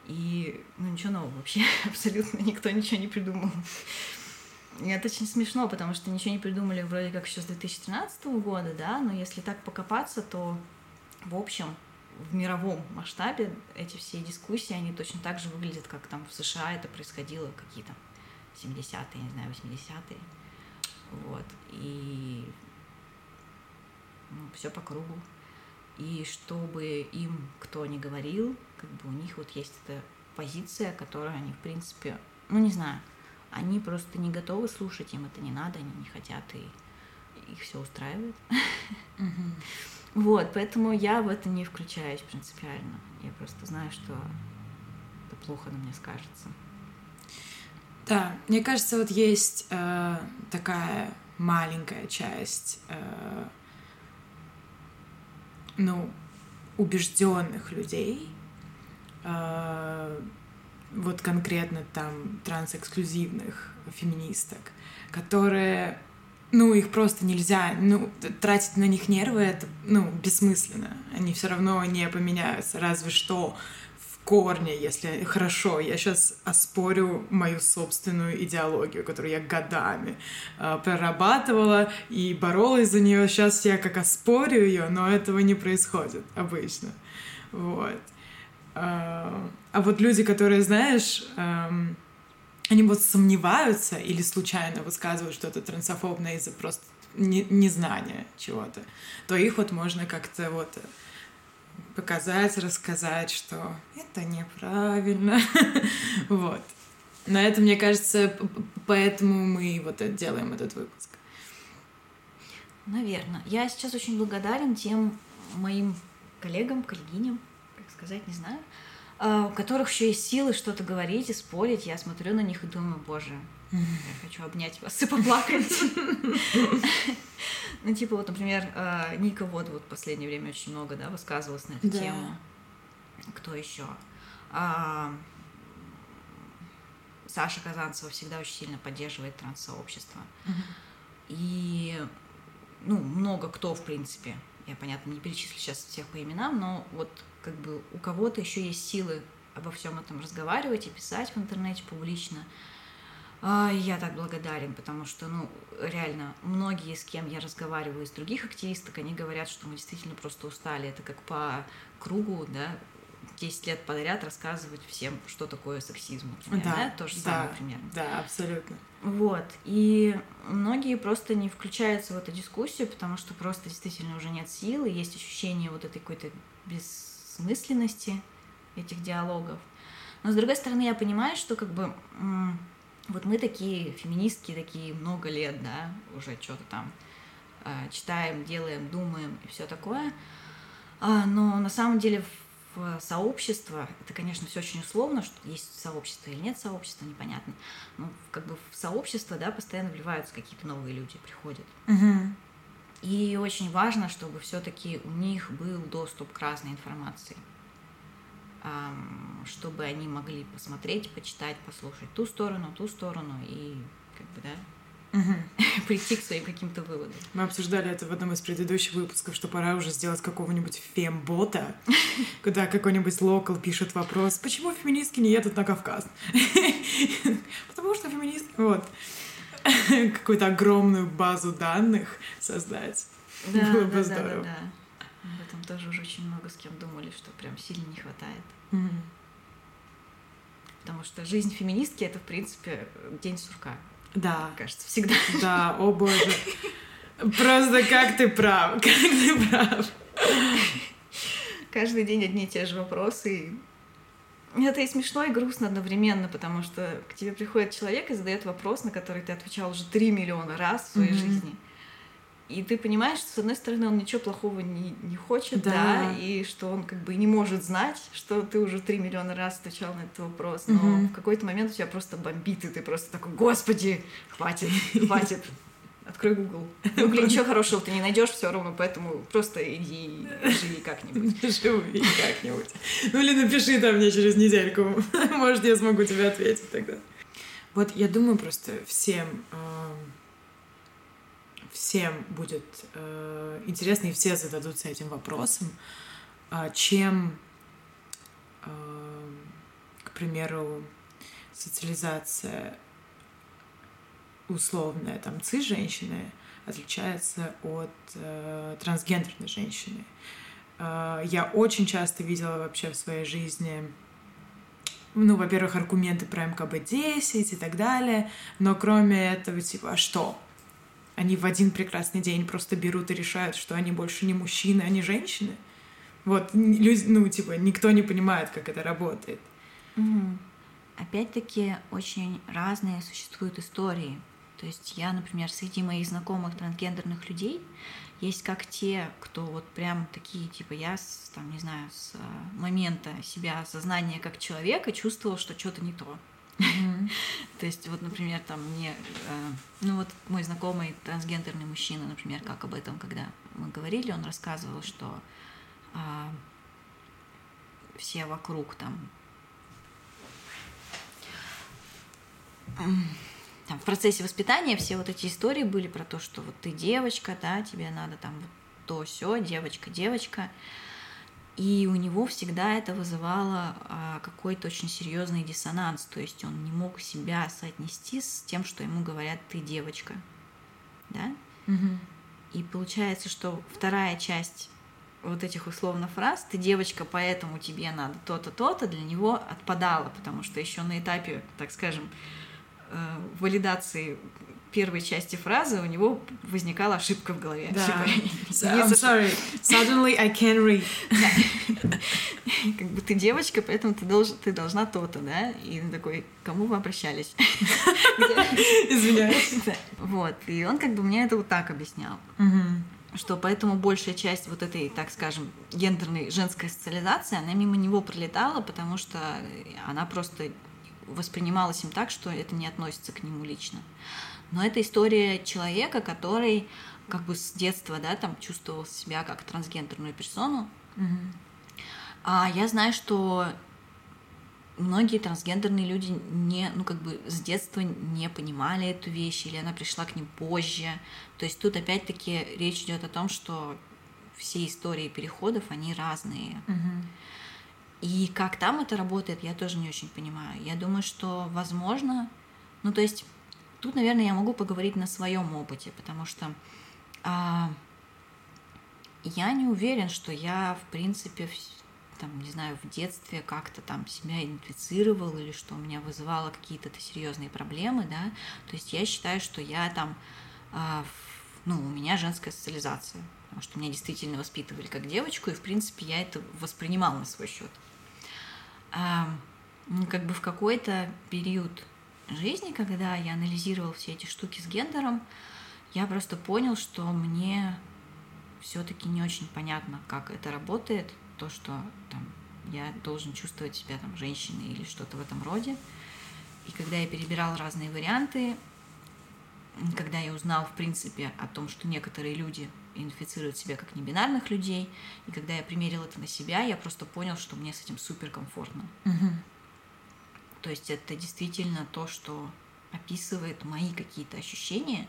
И ну, ничего нового вообще, абсолютно никто ничего не придумал. И это очень смешно, потому что ничего не придумали вроде как еще с 2013 года, да, но если так покопаться, то в общем в мировом масштабе эти все дискуссии, они точно так же выглядят, как там в США это происходило какие то 70-е, не знаю, 80-е. Вот. И все по кругу. И чтобы им кто ни говорил, как бы у них вот есть эта позиция, которую они, в принципе, ну не знаю, они просто не готовы слушать, им это не надо, они не хотят, и их все устраивает.
Мгм.
Вот, поэтому я в это не включаюсь принципиально. Я просто знаю, что это плохо на мне скажется.
Да, мне кажется, вот есть э, такая маленькая часть, э, ну, убежденных людей, э, вот конкретно там трансэксклюзивных феминисток, которые, ну, их просто нельзя, ну, тратить на них нервы, это, ну, бессмысленно. Они все равно не поменяются, разве что в корне, если хорошо, я сейчас оспорю мою собственную идеологию, которую я годами э, прорабатывала и боролась за нее. Сейчас я как оспорю ее, но этого не происходит обычно. Вот. А а вот люди, которые, знаешь, эм, они вот сомневаются или случайно высказывают что-то трансофобное из-за просто не- незнания чего-то, то их вот можно как-то вот показать, рассказать, что это неправильно. Вот. На это, мне кажется, поэтому мы вот делаем этот выпуск.
Наверное. Я сейчас очень благодарен тем моим коллегам, коллегиням, как сказать, не знаю, у которых еще есть силы что-то говорить и спорить. Я смотрю на них и думаю, боже, я хочу обнять вас и поплакать. Ну, типа, вот, например, а, Ника вот вот в последнее время очень много, да, высказывалась на эту тему. Кто еще? А, Саша Казанцева всегда очень сильно поддерживает транссообщество. И, ну, много кто, в принципе, я, понятно, не перечислю сейчас всех по именам, но вот как бы у кого-то еще есть силы обо всем этом разговаривать и писать в интернете публично. А, Я так благодарен, потому что, ну, реально, многие, с кем я разговариваю из других активисток, они говорят, что мы действительно просто устали. Это как по кругу, да, 10 лет подряд рассказывать всем, что такое сексизм, например, да, то же самое
да,
примерно.
Да, абсолютно.
Вот. И многие просто не включаются в эту дискуссию, потому что просто действительно уже нет силы, есть ощущение вот этой какой-то бессмысленности этих диалогов. Но с другой стороны, я понимаю, что как бы вот мы такие феминистки, такие много лет, да, уже что-то там э, читаем, делаем, думаем и все такое. А, но на самом деле в сообщество, это, конечно, все очень условно, что есть сообщество или нет сообщества, непонятно. Но как бы в сообщество, да, постоянно вливаются какие-то новые люди, приходят.
Угу.
И очень важно, чтобы все-таки у них был доступ к разной информации чтобы они могли посмотреть, почитать, послушать ту сторону, ту сторону и как бы, да,
угу.
прийти к своим каким-то выводам.
Мы обсуждали это в одном из предыдущих выпусков, что пора уже сделать какого-нибудь фембота, куда какой-нибудь локал пишет вопрос, почему феминистки не едут на Кавказ? Потому что феминистки, вот, какую-то огромную базу данных создать.
Да, Было бы да, здорово. Да, да, да. Об этом тоже уже очень много с кем думали, что прям сильно не хватает.
Mm-hmm.
Потому что жизнь феминистки это, в принципе, день сурка.
Да.
Кажется, всегда.
Да, о боже. Просто как ты прав, как ты прав.
Каждый день одни и те же вопросы. Это и смешно, и грустно одновременно, потому что к тебе приходит человек и задает вопрос, на который ты отвечал уже три миллиона раз в своей mm-hmm. жизни. И ты понимаешь, что, с одной стороны, он ничего плохого не, не хочет, да. да, и что он как бы не может знать, что ты уже три миллиона раз отвечал на этот вопрос, но угу. в какой-то момент у тебя просто бомбит, и ты просто такой, господи, хватит, хватит. Открой Google. В Google ничего хорошего ты не найдешь все равно, поэтому просто иди живи как-нибудь.
Живи как-нибудь. Ну или напиши там мне через недельку. Может, я смогу тебе ответить тогда. Вот я думаю просто всем всем будет э, интересно, и все зададутся этим вопросом, э, чем, э, к примеру, социализация условная там цис-женщины отличается от э, трансгендерной женщины. Э, я очень часто видела вообще в своей жизни ну, во-первых, аргументы про МКБ-10 и так далее, но кроме этого, типа, а что? они в один прекрасный день просто берут и решают, что они больше не мужчины, они женщины. Вот, люди, ну, типа, никто не понимает, как это работает.
Опять-таки, очень разные существуют истории. То есть я, например, среди моих знакомых трансгендерных людей есть как те, кто вот прям такие, типа я, с, там, не знаю, с э, момента себя осознания как человека чувствовал, что что-то не то. То есть, вот, например, там мне, э, ну вот мой знакомый трансгендерный мужчина, например, как об этом, когда мы говорили, он рассказывал, что а, все вокруг там там, в процессе воспитания все вот эти истории были про то, что вот ты девочка, да, тебе надо там вот то все, девочка, девочка. И у него всегда это вызывало а, какой-то очень серьезный диссонанс. То есть он не мог себя соотнести с тем, что ему говорят ты девочка. Да?
Угу.
И получается, что вторая часть вот этих условно фраз «ты девочка, поэтому тебе надо то-то, то-то» для него отпадала, потому что еще на этапе, так скажем, валидации первой части фразы у него возникала ошибка в голове.
Да. Типа, I'm sorry, suddenly I can't read.
Как бы ты девочка, поэтому ты, должен, ты должна то-то, да? И он такой, кому вы обращались?
Извиняюсь.
Вот, и он как бы мне это вот так объяснял. Что поэтому большая часть вот этой, так скажем, гендерной женской социализации, она мимо него пролетала, потому что она просто воспринималась им так, что это не относится к нему лично но это история человека, который как бы с детства, да, там чувствовал себя как трансгендерную персону.
Угу.
А я знаю, что многие трансгендерные люди не, ну как бы с детства не понимали эту вещь, или она пришла к ним позже. То есть тут опять-таки речь идет о том, что все истории переходов, они разные.
Угу.
И как там это работает, я тоже не очень понимаю. Я думаю, что возможно, ну то есть Тут, наверное, я могу поговорить на своем опыте, потому что а, я не уверен, что я, в принципе, там, не знаю, в детстве как-то там себя идентифицировал или что у меня вызывало какие-то серьезные проблемы, да. То есть я считаю, что я там, а, ну, у меня женская социализация, потому что меня действительно воспитывали как девочку, и, в принципе, я это воспринимала на свой счет. А, как бы в какой-то период жизни, когда я анализировал все эти штуки с гендером, я просто понял, что мне все-таки не очень понятно, как это работает, то, что там я должен чувствовать себя там женщиной или что-то в этом роде. И когда я перебирал разные варианты, когда я узнал, в принципе, о том, что некоторые люди инфицируют себя как небинарных людей, и когда я примерил это на себя, я просто понял, что мне с этим супер комфортно.
Угу.
То есть это действительно то, что описывает мои какие-то ощущения,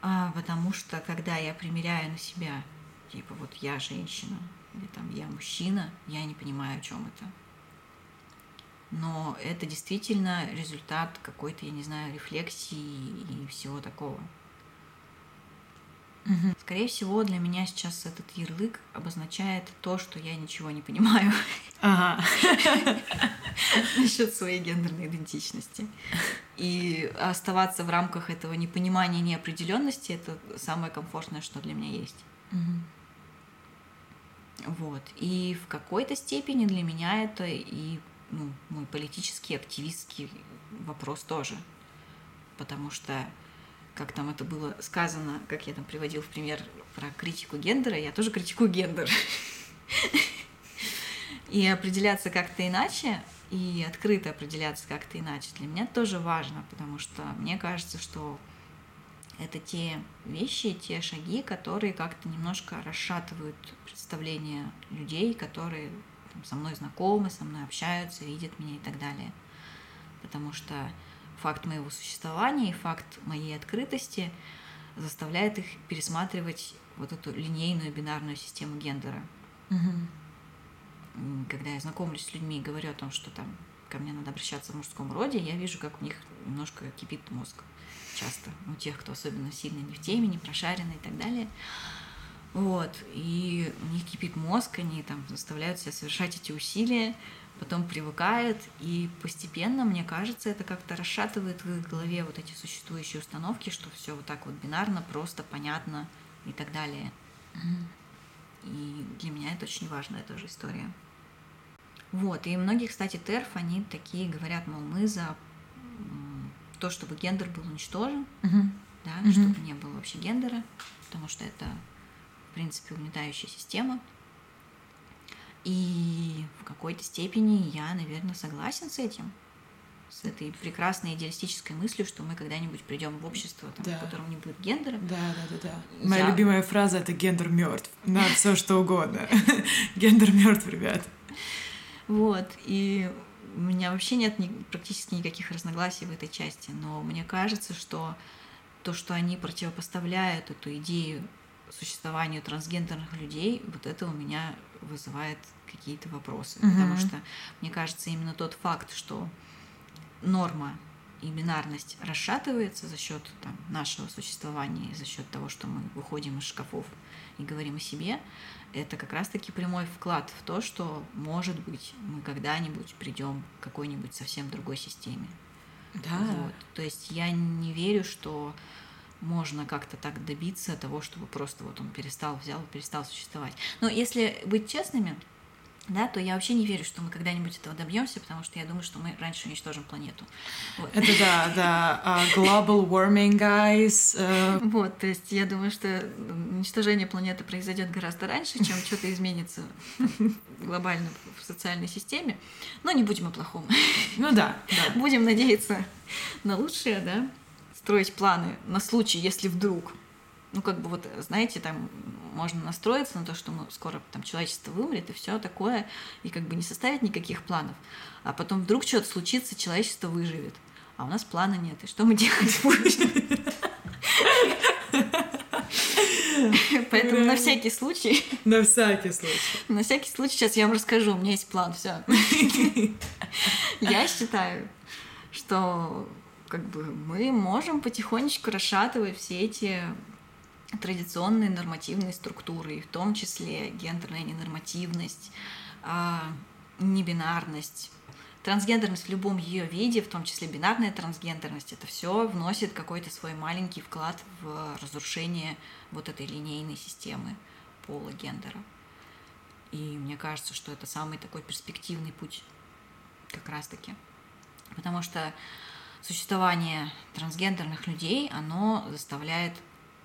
а, потому что когда я примеряю на себя, типа вот я женщина, или там я мужчина, я не понимаю, о чем это но это действительно результат какой-то, я не знаю, рефлексии и всего такого.
Угу.
Скорее всего, для меня сейчас этот ярлык обозначает то, что я ничего не понимаю
ага.
насчет своей гендерной идентичности. И оставаться в рамках этого непонимания и неопределенности это самое комфортное, что для меня есть.
Угу.
Вот. И в какой-то степени для меня это и ну, мой политический, активистский вопрос тоже. Потому что, как там это было сказано, как я там приводил в пример про критику гендера, я тоже критикую гендер. И определяться как-то иначе, и открыто определяться как-то иначе для меня тоже важно, потому что мне кажется, что это те вещи, те шаги, которые как-то немножко расшатывают представление людей, которые там, со мной знакомы, со мной общаются, видят меня и так далее. Потому что факт моего существования и факт моей открытости заставляет их пересматривать вот эту линейную бинарную систему гендера.
Угу.
Когда я знакомлюсь с людьми и говорю о том, что там ко мне надо обращаться в мужском роде, я вижу, как у них немножко кипит мозг часто. У тех, кто особенно сильно не в теме, не прошаренный и так далее. Вот, и у них кипит мозг, они там заставляют себя совершать эти усилия, потом привыкают, и постепенно, мне кажется, это как-то расшатывает в их голове вот эти существующие установки, что все вот так вот бинарно, просто, понятно и так далее. И для меня это очень важная тоже история. Вот, и многие, кстати, ТЕРФ, они такие говорят, мол, мы за то, чтобы гендер был уничтожен,
угу.
да,
угу.
чтобы не было вообще гендера, потому что это в принципе, угнетающая система. И в какой-то степени я, наверное, согласен с этим, с этой прекрасной идеалистической мыслью, что мы когда-нибудь придем в общество, там,
да.
в котором не будет гендера.
Да, да, да, да. Моя я... любимая фраза это гендер мертв. На все что угодно. гендер мертв, ребят.
Вот. И у меня вообще нет ни, практически никаких разногласий в этой части, но мне кажется, что то, что они противопоставляют эту идею существованию трансгендерных людей, вот это у меня вызывает какие-то вопросы.
Угу.
Потому что, мне кажется, именно тот факт, что норма и бинарность расшатывается за счет там, нашего существования, за счет того, что мы выходим из шкафов и говорим о себе, это как раз-таки прямой вклад в то, что, может быть, мы когда-нибудь придем к какой-нибудь совсем другой системе.
Да.
Вот. То есть я не верю, что можно как-то так добиться того, чтобы просто вот он перестал, взял, перестал существовать. Но если быть честными, да, то я вообще не верю, что мы когда-нибудь этого добьемся, потому что я думаю, что мы раньше уничтожим планету.
Вот. Это да, да, uh, global warming, guys. Uh...
Вот, то есть я думаю, что уничтожение планеты произойдет гораздо раньше, чем что-то изменится глобально в социальной системе. Но не будем о плохом.
Ну да, да.
Будем надеяться на лучшее, да строить планы на случай, если вдруг. Ну, как бы вот, знаете, там можно настроиться на то, что мы скоро там человечество вымрет и все такое, и как бы не составить никаких планов. А потом вдруг что-то случится, человечество выживет. А у нас плана нет. И что мы делать будем? Поэтому на всякий случай.
На всякий случай.
На всякий случай сейчас я вам расскажу. У меня есть план, все. Я считаю, что как бы мы можем потихонечку расшатывать все эти традиционные нормативные структуры, и в том числе гендерная ненормативность, а, небинарность, трансгендерность в любом ее виде, в том числе бинарная трансгендерность, это все вносит какой-то свой маленький вклад в разрушение вот этой линейной системы пола гендера. И мне кажется, что это самый такой перспективный путь как раз-таки Потому что существование трансгендерных людей, оно заставляет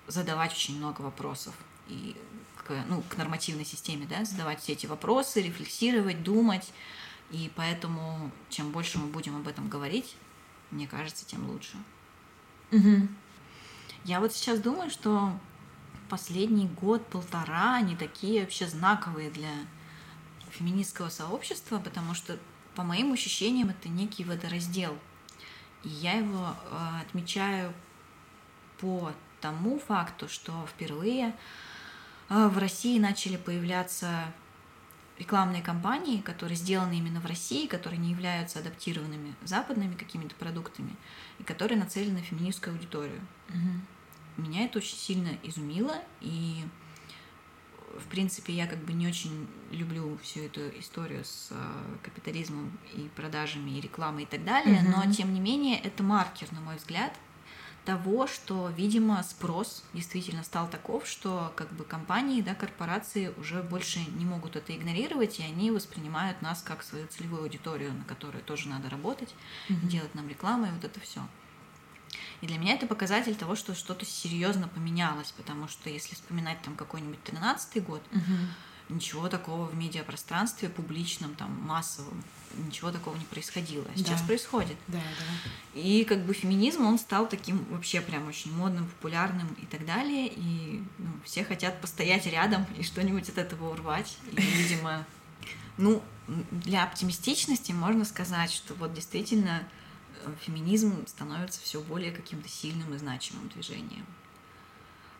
задавать очень много вопросов. И к, ну, к нормативной системе, да, задавать все эти вопросы, рефлексировать, думать. И поэтому, чем больше мы будем об этом говорить, мне кажется, тем лучше.
Угу.
Я вот сейчас думаю, что последний год-полтора они такие вообще знаковые для феминистского сообщества, потому что, по моим ощущениям, это некий водораздел. И я его э, отмечаю по тому факту, что впервые э, в России начали появляться рекламные кампании, которые сделаны именно в России, которые не являются адаптированными западными какими-то продуктами и которые нацелены на феминистскую аудиторию.
Угу.
Меня это очень сильно изумило, и в принципе я как бы не очень люблю всю эту историю с э, капитализмом и продажами и рекламой и так далее, угу. но тем не менее это маркер, на мой взгляд, того, что, видимо, спрос действительно стал таков, что как бы компании, да, корпорации уже больше не могут это игнорировать, и они воспринимают нас как свою целевую аудиторию, на которую тоже надо работать, mm-hmm. делать нам рекламу и вот это все. И для меня это показатель того, что что-то серьезно поменялось, потому что если вспоминать там какой-нибудь 13 год,
mm-hmm
ничего такого в медиапространстве публичном, там, массовом, ничего такого не происходило. Сейчас
да.
происходит.
Да, да.
И как бы феминизм, он стал таким вообще прям очень модным, популярным и так далее. И ну, все хотят постоять рядом и что-нибудь от этого урвать. И, видимо, ну, для оптимистичности можно сказать, что вот действительно феминизм становится все более каким-то сильным и значимым движением.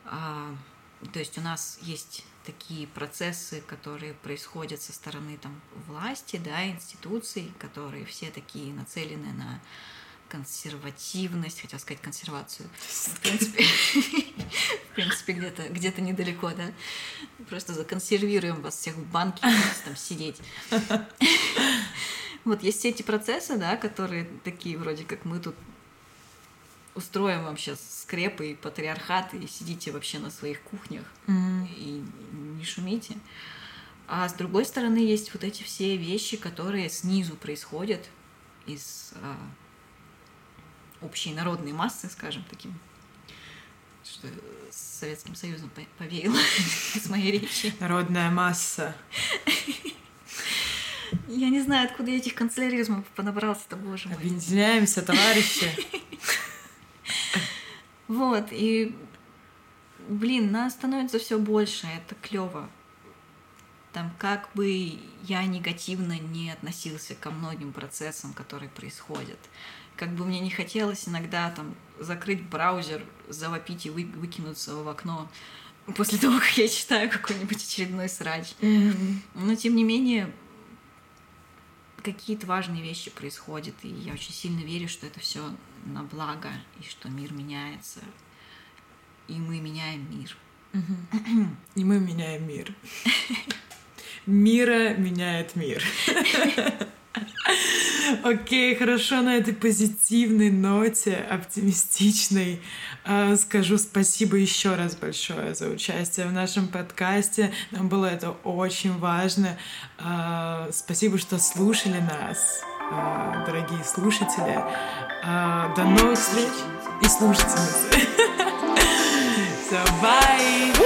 А, то есть у нас есть такие процессы, которые происходят со стороны там, власти, да, институций, которые все такие нацелены на консервативность, хотел сказать консервацию. В принципе, в принципе где-то где недалеко, да. Просто законсервируем вас всех в банке, там сидеть. Вот есть все эти процессы, да, которые такие вроде как мы тут устроим вам сейчас скрепы и патриархаты, и сидите вообще на своих кухнях
mm.
и не шумите. А с другой стороны есть вот эти все вещи, которые снизу происходят из а, общей народной массы, скажем таким, что с Советским Союзом повеяло с моей речи.
Народная масса.
Я не знаю, откуда я этих канцеляризмов понабрался-то, боже мой.
Объединяемся, товарищи.
Вот, и, блин, нас становится все больше, это клево. Там, как бы я негативно не относился ко многим процессам, которые происходят. Как бы мне не хотелось иногда там закрыть браузер, завопить и вы, выкинуться в окно после того, как я читаю какой-нибудь очередной срач.
Mm-hmm.
Но тем не менее, какие-то важные вещи происходят, и я очень сильно верю, что это все на благо, и что мир меняется, и мы меняем мир.
И мы меняем мир. Мира меняет мир. Окей, хорошо, на этой позитивной ноте, оптимистичной, а, скажу спасибо еще раз большое за участие в нашем подкасте. Нам было это очень важно. А, спасибо, что слушали нас, а, дорогие слушатели. До новых встреч и слушательницы. So bye.